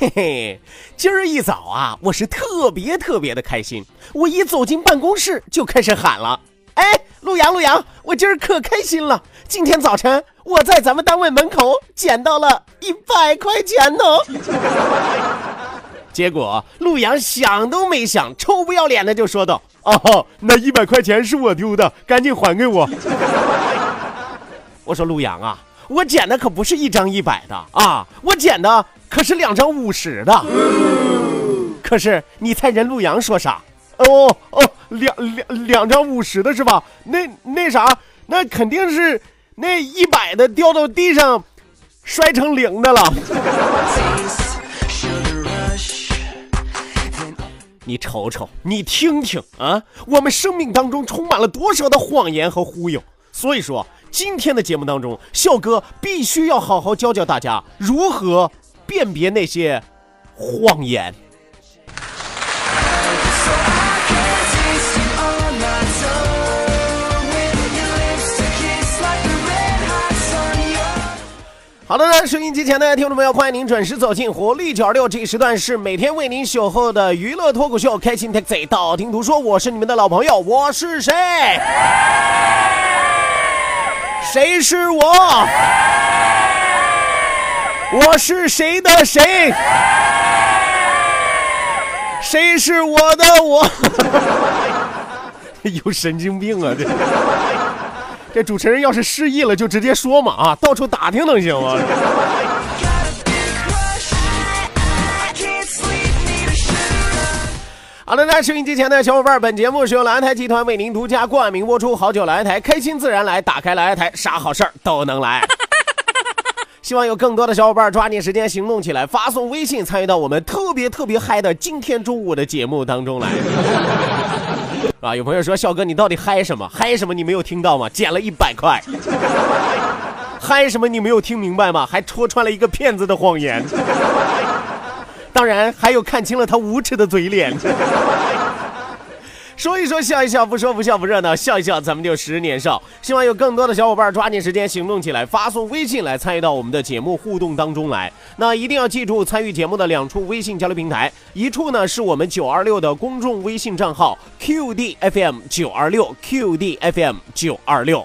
嘿嘿，今儿一早啊，我是特别特别的开心。我一走进办公室就开始喊了：“哎，陆阳，陆阳，我今儿可开心了！今天早晨我在咱们单位门口捡到了一百块钱呢。”结果陆阳想都没想，臭不要脸的就说道：“哦，那一百块钱是我丢的，赶紧还给我。”我说：“陆阳啊，我捡的可不是一张一百的啊，我捡的。”可是两张五十的，可是你猜人陆阳说啥？哦哦，两两两张五十的是吧？那那啥，那肯定是那一百的掉到地上，摔成零的了。你瞅瞅，你听听啊，我们生命当中充满了多少的谎言和忽悠。所以说，今天的节目当中，笑哥必须要好好教教大家如何。辨别那些谎言。好的呢，收音机前的听众朋友，欢迎您准时走进活力九二六这一时段，是每天为您守候的娱乐脱口秀《开心 Taxi》。道听途说，我是你们的老朋友，我是谁？谁是我？我是谁的谁？谁是我的我？有神经病啊！这这主持人要是失忆了，就直接说嘛啊，到处打听能行吗？好的，那收音机前的小伙伴，本节目是由蓝台集团为您独家冠名播出。好久来台，开心自然来，打开蓝台，啥好事儿都能来。希望有更多的小伙伴抓紧时间行动起来，发送微信参与到我们特别特别嗨的今天中午的节目当中来。啊，有朋友说笑哥，你到底嗨什么？嗨什么？你没有听到吗？减了一百块。嗨什么？你没有听明白吗？还戳穿了一个骗子的谎言。当然，还有看清了他无耻的嘴脸。说一说笑一笑，不说不笑不热闹，笑一笑咱们就十年少。希望有更多的小伙伴抓紧时间行动起来，发送微信来参与到我们的节目互动当中来。那一定要记住参与节目的两处微信交流平台，一处呢是我们九二六的公众微信账号 QDFM 九二六 QDFM 九二六。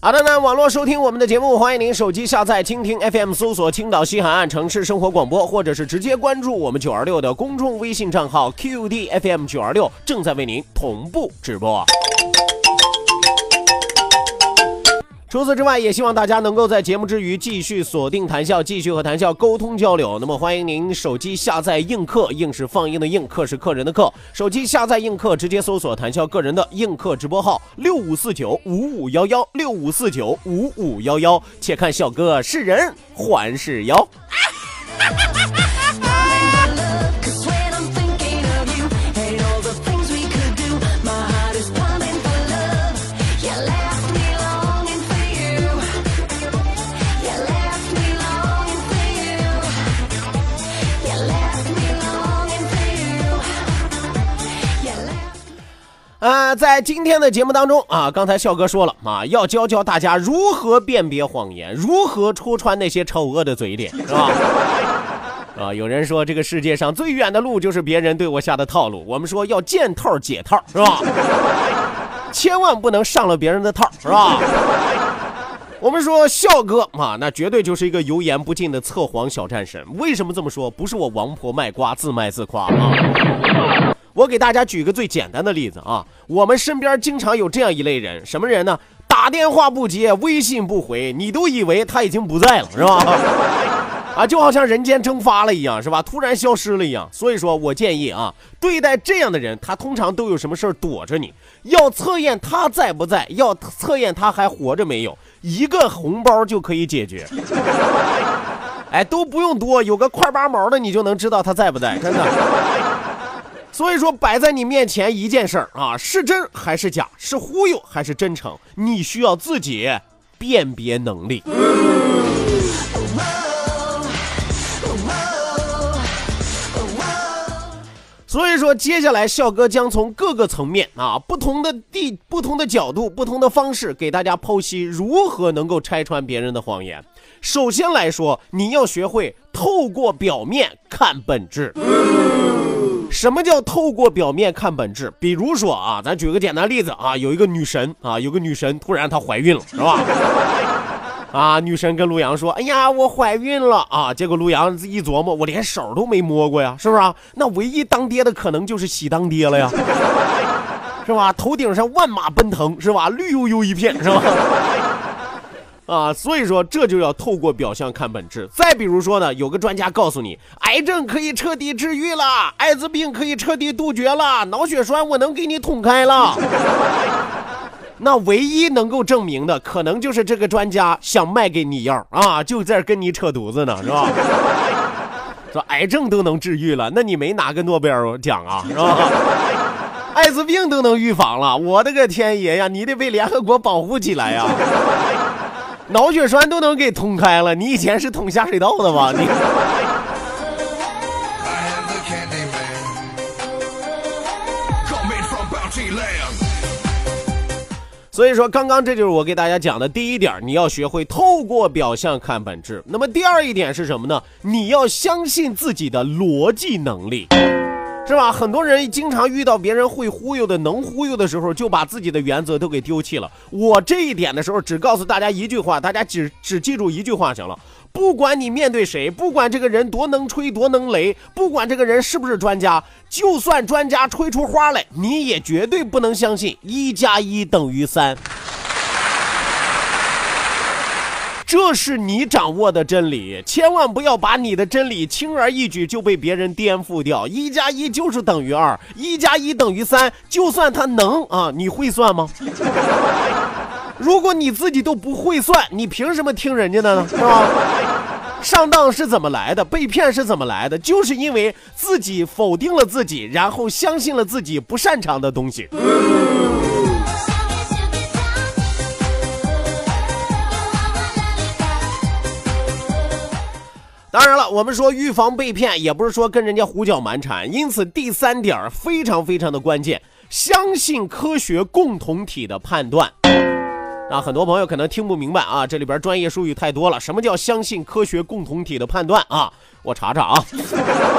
好的，那网络收听我们的节目，欢迎您手机下载蜻蜓 FM，搜索青岛西海岸城市生活广播，或者是直接关注我们九二六的公众微信账号 QDFM 九二六，正在为您同步直播。除此之外，也希望大家能够在节目之余继续锁定谈笑，继续和谈笑沟通交流。那么，欢迎您手机下载映客，映是放映的映，客是客人的客。手机下载映客，直接搜索谈笑个人的映客直播号六五四九五五幺幺六五四九五五幺幺。且看笑哥是人还是妖。呃，在今天的节目当中啊，刚才笑哥说了啊，要教教大家如何辨别谎言，如何戳穿那些丑恶的嘴脸，是吧？啊，有人说这个世界上最远的路就是别人对我下的套路，我们说要见套解套，是吧？千万不能上了别人的套，是吧？我们说笑哥啊，那绝对就是一个油盐不进的测谎小战神。为什么这么说？不是我王婆卖瓜自卖自夸啊。我给大家举个最简单的例子啊，我们身边经常有这样一类人，什么人呢？打电话不接，微信不回，你都以为他已经不在了，是吧？啊，就好像人间蒸发了一样，是吧？突然消失了一样。所以说我建议啊，对待这样的人，他通常都有什么事儿躲着你。要测验他在不在，要测验他还活着没有，一个红包就可以解决。哎，都不用多，有个块八毛的，你就能知道他在不在，真的。所以说，摆在你面前一件事儿啊，是真还是假，是忽悠还是真诚，你需要自己辨别能力。所以说，接下来笑哥将从各个层面啊、不同的地、不同的角度、不同的方式，给大家剖析如何能够拆穿别人的谎言。首先来说，你要学会透过表面看本质。什么叫透过表面看本质？比如说啊，咱举个简单例子啊，有一个女神啊，有个女神突然她怀孕了，是吧？啊，女神跟陆阳说：“哎呀，我怀孕了啊！”结果陆阳一琢磨，我连手都没摸过呀，是不是啊？那唯一当爹的可能就是喜当爹了呀，是吧？头顶上万马奔腾，是吧？绿油油一片，是吧？啊，所以说这就要透过表象看本质。再比如说呢，有个专家告诉你，癌症可以彻底治愈了，艾滋病可以彻底杜绝了，脑血栓我能给你捅开了。那唯一能够证明的，可能就是这个专家想卖给你药啊，就在跟你扯犊子呢，是吧？说癌症都能治愈了，那你没拿个诺贝尔奖啊，是吧？艾滋病都能预防了，我的个天爷呀，你得被联合国保护起来呀！脑血栓都能给捅开了，你以前是捅下水道的吗？你。所以说，刚刚这就是我给大家讲的第一点，你要学会透过表象看本质。那么第二一点是什么呢？你要相信自己的逻辑能力，是吧？很多人经常遇到别人会忽悠的、能忽悠的时候，就把自己的原则都给丢弃了。我这一点的时候，只告诉大家一句话，大家只只记住一句话行了。不管你面对谁，不管这个人多能吹多能雷，不管这个人是不是专家，就算专家吹出花来，你也绝对不能相信一加一等于三。这是你掌握的真理，千万不要把你的真理轻而易举就被别人颠覆掉。一加一就是等于二，一加一等于三，就算他能啊，你会算吗？如果你自己都不会算，你凭什么听人家的呢？是吧？上当是怎么来的？被骗是怎么来的？就是因为自己否定了自己，然后相信了自己不擅长的东西。当然了，我们说预防被骗，也不是说跟人家胡搅蛮缠。因此，第三点非常非常的关键，相信科学共同体的判断。啊，很多朋友可能听不明白啊，这里边专业术语太多了。什么叫相信科学共同体的判断啊？我查查啊，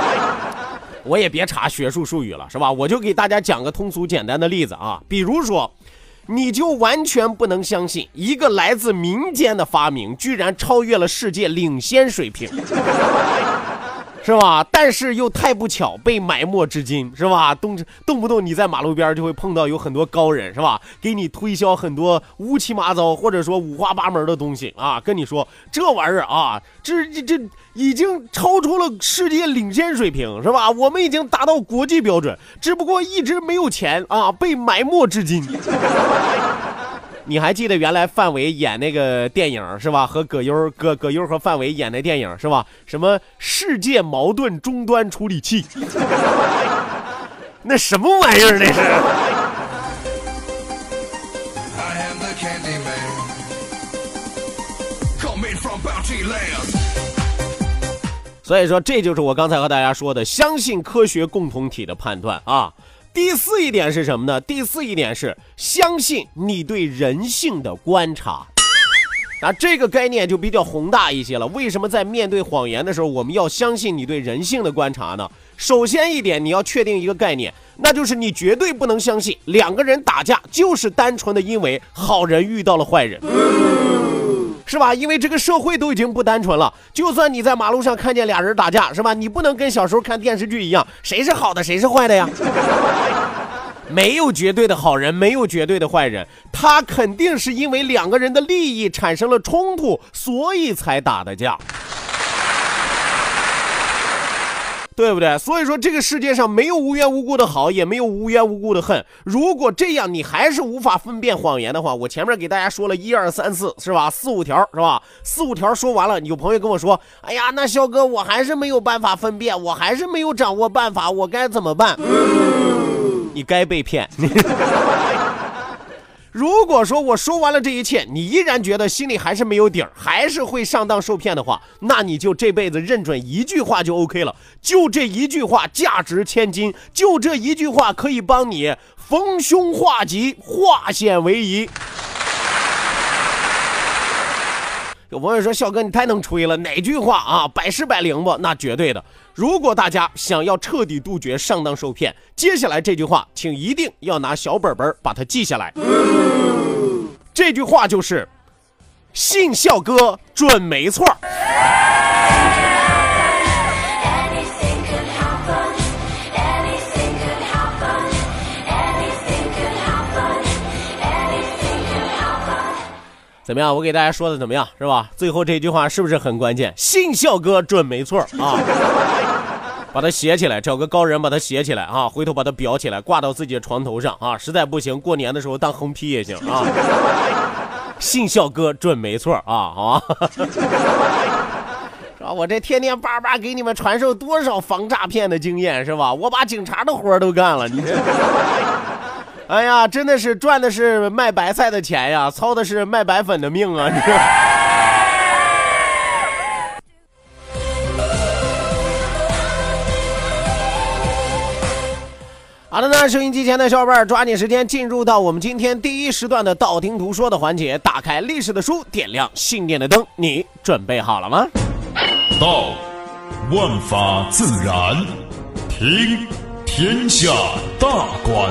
我也别查学术术语了，是吧？我就给大家讲个通俗简单的例子啊，比如说，你就完全不能相信一个来自民间的发明居然超越了世界领先水平。是吧？但是又太不巧，被埋没至今，是吧？动动不动你在马路边就会碰到有很多高人，是吧？给你推销很多乌七八糟或者说五花八门的东西啊，跟你说这玩意儿啊，这这这已经超出了世界领先水平，是吧？我们已经达到国际标准，只不过一直没有钱啊，被埋没至今。你还记得原来范伟演那个电影是吧？和葛优、葛葛优和范伟演的电影是吧？什么世界矛盾终端处理器？那什么玩意儿那是？所以说，这就是我刚才和大家说的，相信科学共同体的判断啊。第四一点是什么呢？第四一点是相信你对人性的观察。啊，这个概念就比较宏大一些了。为什么在面对谎言的时候，我们要相信你对人性的观察呢？首先一点，你要确定一个概念，那就是你绝对不能相信两个人打架就是单纯的因为好人遇到了坏人，是吧？因为这个社会都已经不单纯了。就算你在马路上看见俩人打架，是吧？你不能跟小时候看电视剧一样，谁是好的，谁是坏的呀？没有绝对的好人，没有绝对的坏人，他肯定是因为两个人的利益产生了冲突，所以才打的架，对不对？所以说这个世界上没有无缘无故的好，也没有无缘无故的恨。如果这样你还是无法分辨谎言的话，我前面给大家说了一二三四，是吧？四五条是吧？四五条说完了，有朋友跟我说：“哎呀，那肖哥，我还是没有办法分辨，我还是没有掌握办法，我该怎么办？”你该被骗。如果说我说完了这一切，你依然觉得心里还是没有底儿，还是会上当受骗的话，那你就这辈子认准一句话就 OK 了。就这一句话价值千金，就这一句话可以帮你逢凶化吉，化险为夷。有朋友说：“笑哥，你太能吹了，哪句话啊，百试百灵不？那绝对的。如果大家想要彻底杜绝上当受骗，接下来这句话，请一定要拿小本本把它记下来。这句话就是：信笑哥准没错。”怎么样？我给大家说的怎么样？是吧？最后这句话是不是很关键？信笑哥准没错啊！把它写起来，找个高人把它写起来啊！回头把它裱起来，挂到自己的床头上啊！实在不行，过年的时候当横批也行啊！信笑哥准没错啊！好吧？是吧？我这天天叭叭给你们传授多少防诈骗的经验是吧？我把警察的活都干了，你这。哎呀，真的是赚的是卖白菜的钱呀，操的是卖白粉的命啊！你说。好的呢，收音机前的小伙伴，抓紧时间进入到我们今天第一时段的道听途说的环节，打开历史的书，点亮信念的灯，你准备好了吗？道，万法自然；听，天下大观。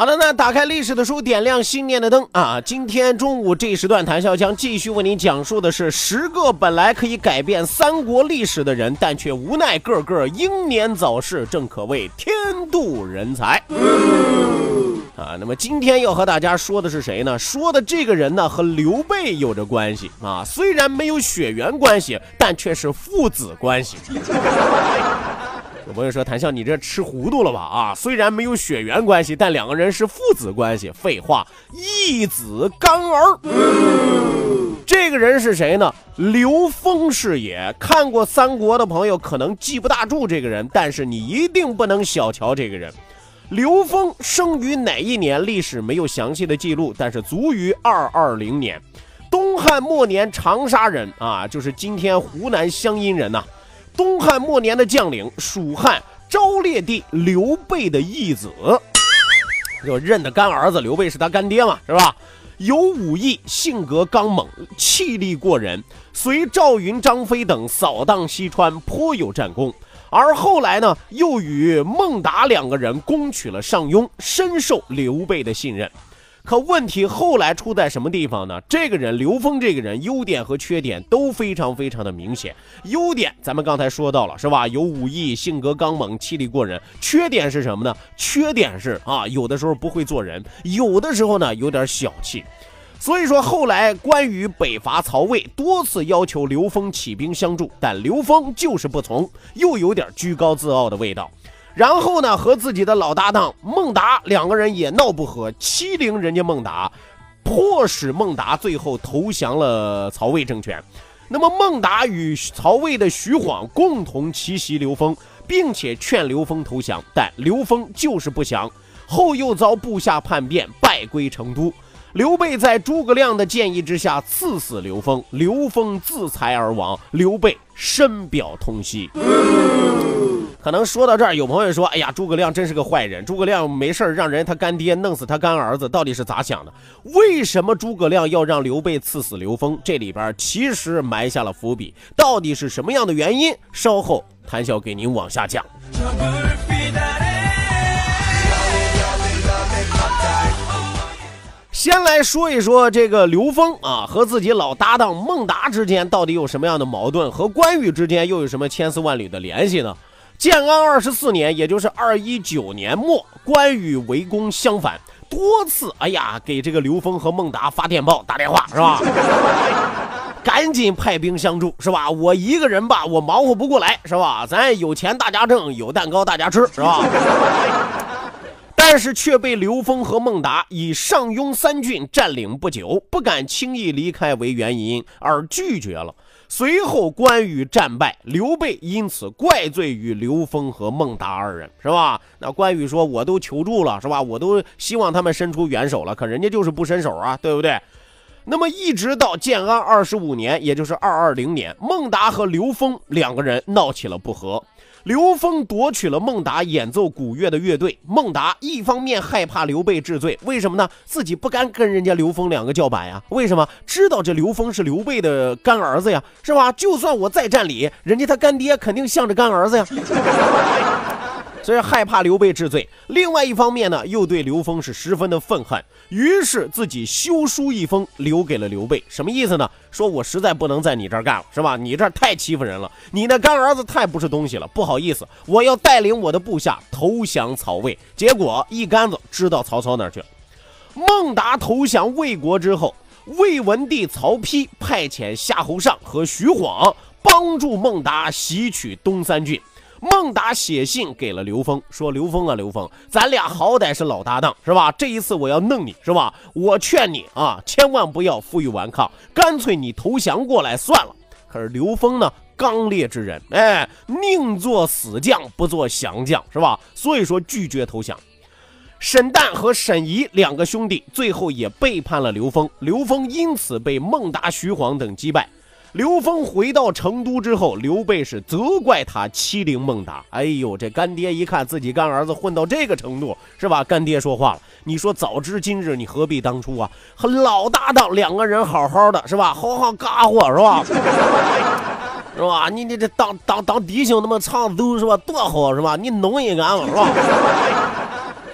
好的，那打开历史的书，点亮信念的灯啊！今天中午这一时段，谈笑将继续为您讲述的是十个本来可以改变三国历史的人，但却无奈个个英年早逝，正可谓天妒人才啊！那么今天要和大家说的是谁呢？说的这个人呢，和刘备有着关系啊，虽然没有血缘关系，但却是父子关系。有朋友说：“谭笑，你这吃糊涂了吧？啊，虽然没有血缘关系，但两个人是父子关系。废话，一子干儿。这个人是谁呢？刘封是也。看过三国的朋友可能记不大住这个人，但是你一定不能小瞧这个人。刘封生于哪一年？历史没有详细的记录，但是卒于二二零年，东汉末年长沙人啊，就是今天湖南湘阴人呐。”东汉末年的将领，蜀汉昭烈帝刘备的义子，就认的干儿子刘备是他干爹嘛，是吧？有武艺，性格刚猛，气力过人，随赵云、张飞等扫荡西川，颇有战功。而后来呢，又与孟达两个人攻取了上庸，深受刘备的信任。可问题后来出在什么地方呢？这个人刘峰，这个人优点和缺点都非常非常的明显。优点咱们刚才说到了，是吧？有武艺，性格刚猛，气力过人。缺点是什么呢？缺点是啊，有的时候不会做人，有的时候呢有点小气。所以说后来关羽北伐曹魏，多次要求刘峰起兵相助，但刘峰就是不从，又有点居高自傲的味道。然后呢，和自己的老搭档孟达两个人也闹不和，欺凌人家孟达，迫使孟达最后投降了曹魏政权。那么孟达与曹魏的徐晃共同奇袭刘封，并且劝刘封投降，但刘封就是不降，后又遭部下叛变，败归成都。刘备在诸葛亮的建议之下赐死刘封，刘封自裁而亡，刘备深表痛惜。可能说到这儿，有朋友说：“哎呀，诸葛亮真是个坏人。诸葛亮没事让人他干爹弄死他干儿子，到底是咋想的？为什么诸葛亮要让刘备赐死刘封？这里边其实埋下了伏笔，到底是什么样的原因？稍后谭笑给您往下讲。先来说一说这个刘封啊，和自己老搭档孟达之间到底有什么样的矛盾？和关羽之间又有什么千丝万缕的联系呢？建安二十四年，也就是二一九年末，关羽围攻襄樊，多次哎呀给这个刘封和孟达发电报、打电话，是吧？赶紧派兵相助，是吧？我一个人吧，我忙活不过来，是吧？咱有钱大家挣，有蛋糕大家吃，是吧？但是却被刘封和孟达以上庸三郡占领不久，不敢轻易离开为原因而拒绝了。随后关羽战败，刘备因此怪罪于刘封和孟达二人，是吧？那关羽说：“我都求助了，是吧？我都希望他们伸出援手了，可人家就是不伸手啊，对不对？”那么一直到建安二十五年，也就是二二零年，孟达和刘封两个人闹起了不和。刘峰夺取了孟达演奏古乐的乐队，孟达一方面害怕刘备治罪，为什么呢？自己不敢跟人家刘峰两个叫板呀？为什么？知道这刘峰是刘备的干儿子呀，是吧？就算我再占理，人家他干爹肯定向着干儿子呀。所以害怕刘备治罪，另外一方面呢，又对刘封是十分的愤恨，于是自己修书一封，留给了刘备。什么意思呢？说我实在不能在你这儿干了，是吧？你这儿太欺负人了，你那干儿子太不是东西了。不好意思，我要带领我的部下投降曹魏。结果一竿子支到曹操那儿去了。孟达投降魏国之后，魏文帝曹丕派遣夏侯尚和徐晃帮助孟达袭取东三郡。孟达写信给了刘封，说：“刘封啊，刘封，咱俩好歹是老搭档，是吧？这一次我要弄你，是吧？我劝你啊，千万不要负隅顽抗，干脆你投降过来算了。”可是刘封呢，刚烈之人，哎，宁做死将，不做降将，是吧？所以说拒绝投降。沈旦和沈仪两个兄弟最后也背叛了刘封，刘封因此被孟达、徐晃等击败。刘封回到成都之后，刘备是责怪他欺凌孟达。哎呦，这干爹一看自己干儿子混到这个程度，是吧？干爹说话了，你说早知今日，你何必当初啊？和老搭档两个人好好的，是吧？好好嘎伙，是吧？是吧？你你这当当当弟兄那么唱都是吧？多好是吧？你弄一杆子是吧？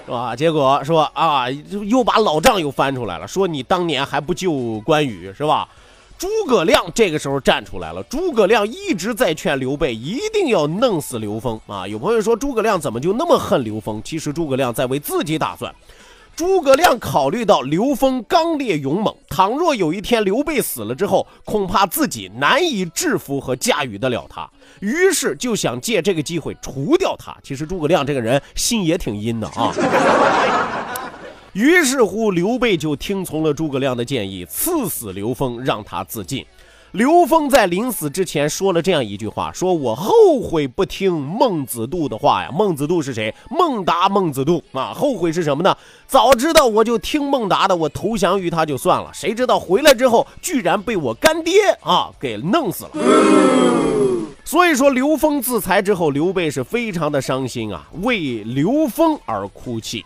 是吧？结果说啊，又把老账又翻出来了，说你当年还不救关羽是吧？诸葛亮这个时候站出来了。诸葛亮一直在劝刘备一定要弄死刘封啊！有朋友说诸葛亮怎么就那么恨刘封？其实诸葛亮在为自己打算。诸葛亮考虑到刘封刚烈勇猛，倘若有一天刘备死了之后，恐怕自己难以制服和驾驭得了他，于是就想借这个机会除掉他。其实诸葛亮这个人心也挺阴的啊。于是乎，刘备就听从了诸葛亮的建议，赐死刘封，让他自尽。刘封在临死之前说了这样一句话：“说我后悔不听孟子度的话呀。”孟子度是谁？孟达，孟子度啊。后悔是什么呢？早知道我就听孟达的，我投降于他就算了。谁知道回来之后，居然被我干爹啊给弄死了。所以说，刘封自裁之后，刘备是非常的伤心啊，为刘封而哭泣。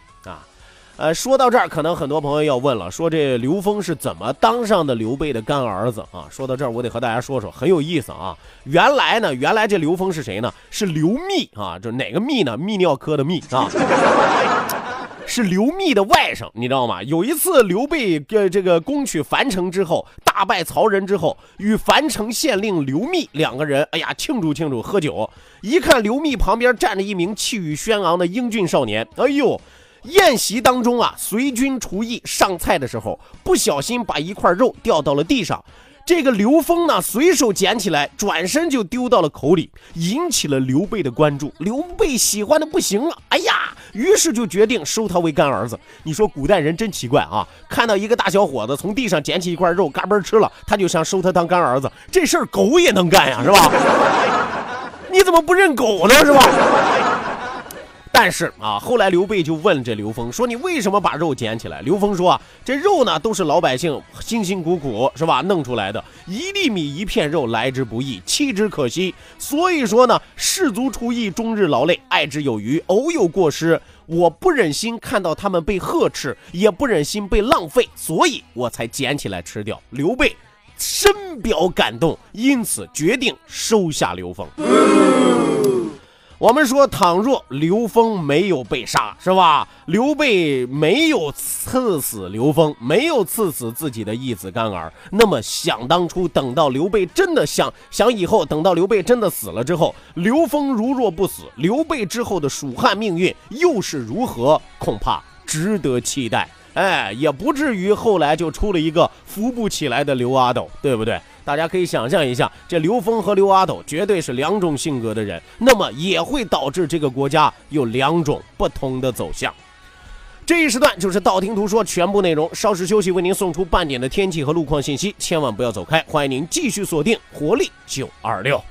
呃，说到这儿，可能很多朋友要问了，说这刘封是怎么当上的刘备的干儿子啊？说到这儿，我得和大家说说，很有意思啊。原来呢，原来这刘封是谁呢？是刘密啊，就哪个密呢？泌尿科的泌啊，是刘密的外甥，你知道吗？有一次刘备呃这个攻取樊城之后，大败曹仁之后，与樊城县令刘密两个人，哎呀庆祝庆祝，喝酒。一看刘密旁边站着一名气宇轩昂的英俊少年，哎呦。宴席当中啊，随军厨艺上菜的时候，不小心把一块肉掉到了地上。这个刘封呢，随手捡起来，转身就丢到了口里，引起了刘备的关注。刘备喜欢的不行了，哎呀，于是就决定收他为干儿子。你说古代人真奇怪啊，看到一个大小伙子从地上捡起一块肉，嘎嘣吃了，他就想收他当干儿子。这事儿狗也能干呀，是吧？你怎么不认狗呢，是吧？但是啊，后来刘备就问这刘封说：“你为什么把肉捡起来？”刘封说：“啊，这肉呢都是老百姓辛辛苦苦是吧弄出来的，一粒米一片肉来之不易，弃之可惜。所以说呢，士卒出役，终日劳累，爱之有余，偶有过失，我不忍心看到他们被呵斥，也不忍心被浪费，所以我才捡起来吃掉。”刘备深表感动，因此决定收下刘封。我们说，倘若刘封没有被杀，是吧？刘备没有刺死刘封，没有刺死自己的义子干儿，那么想当初，等到刘备真的想想以后，等到刘备真的死了之后，刘封如若不死，刘备之后的蜀汉命运又是如何？恐怕值得期待。哎，也不至于后来就出了一个扶不起来的刘阿斗，对不对？大家可以想象一下，这刘峰和刘阿斗绝对是两种性格的人，那么也会导致这个国家有两种不同的走向。这一时段就是道听途说全部内容，稍事休息，为您送出半点的天气和路况信息，千万不要走开，欢迎您继续锁定活力九二六。